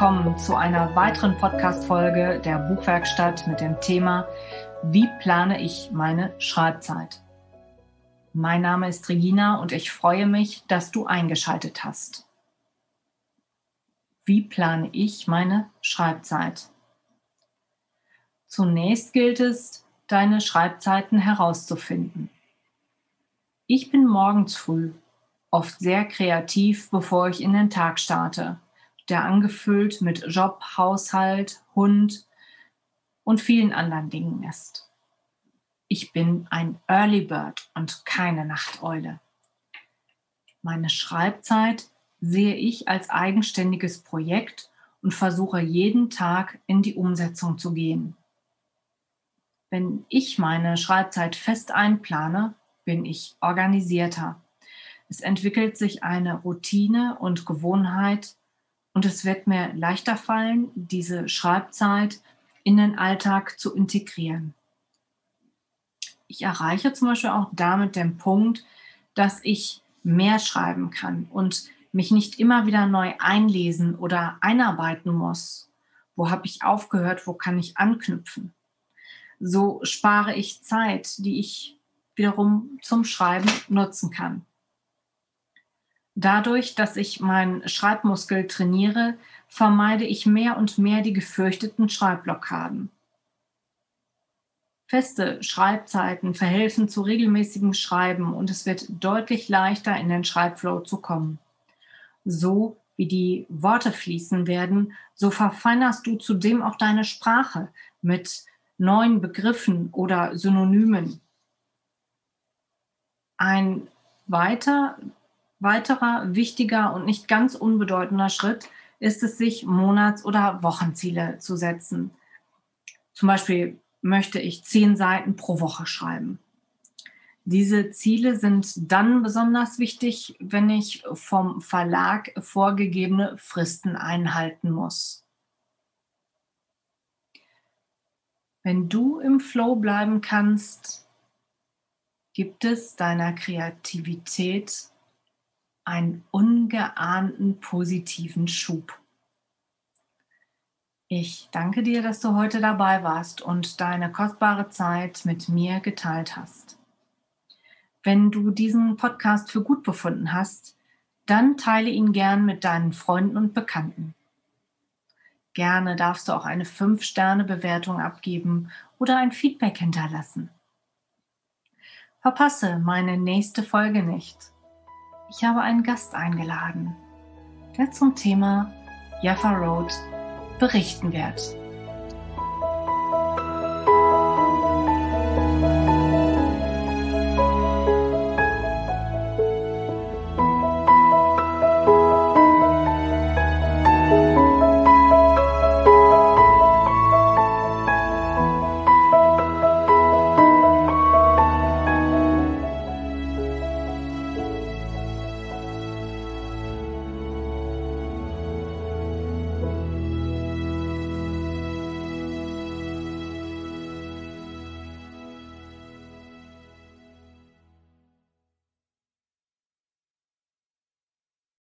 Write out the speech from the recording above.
willkommen zu einer weiteren Podcast-Folge der Buchwerkstatt mit dem Thema Wie plane ich meine Schreibzeit? Mein Name ist Regina und ich freue mich, dass du eingeschaltet hast. Wie plane ich meine Schreibzeit? Zunächst gilt es, deine Schreibzeiten herauszufinden. Ich bin morgens früh, oft sehr kreativ, bevor ich in den Tag starte der angefüllt mit Job, Haushalt, Hund und vielen anderen Dingen ist. Ich bin ein Early Bird und keine Nachteule. Meine Schreibzeit sehe ich als eigenständiges Projekt und versuche jeden Tag in die Umsetzung zu gehen. Wenn ich meine Schreibzeit fest einplane, bin ich organisierter. Es entwickelt sich eine Routine und Gewohnheit, und es wird mir leichter fallen, diese Schreibzeit in den Alltag zu integrieren. Ich erreiche zum Beispiel auch damit den Punkt, dass ich mehr schreiben kann und mich nicht immer wieder neu einlesen oder einarbeiten muss. Wo habe ich aufgehört? Wo kann ich anknüpfen? So spare ich Zeit, die ich wiederum zum Schreiben nutzen kann. Dadurch, dass ich meinen Schreibmuskel trainiere, vermeide ich mehr und mehr die gefürchteten Schreibblockaden. Feste Schreibzeiten verhelfen zu regelmäßigem Schreiben und es wird deutlich leichter in den Schreibflow zu kommen. So wie die Worte fließen werden, so verfeinerst du zudem auch deine Sprache mit neuen Begriffen oder Synonymen. Ein weiter weiterer wichtiger und nicht ganz unbedeutender Schritt ist es, sich Monats- oder Wochenziele zu setzen. Zum Beispiel möchte ich zehn Seiten pro Woche schreiben. Diese Ziele sind dann besonders wichtig, wenn ich vom Verlag vorgegebene Fristen einhalten muss. Wenn du im Flow bleiben kannst, gibt es deiner Kreativität einen ungeahnten positiven Schub. Ich danke dir, dass du heute dabei warst und deine kostbare Zeit mit mir geteilt hast. Wenn du diesen Podcast für gut befunden hast, dann teile ihn gern mit deinen Freunden und Bekannten. Gerne darfst du auch eine 5-Sterne-Bewertung abgeben oder ein Feedback hinterlassen. Verpasse meine nächste Folge nicht ich habe einen Gast eingeladen, der zum Thema Jaffa Road berichten wird.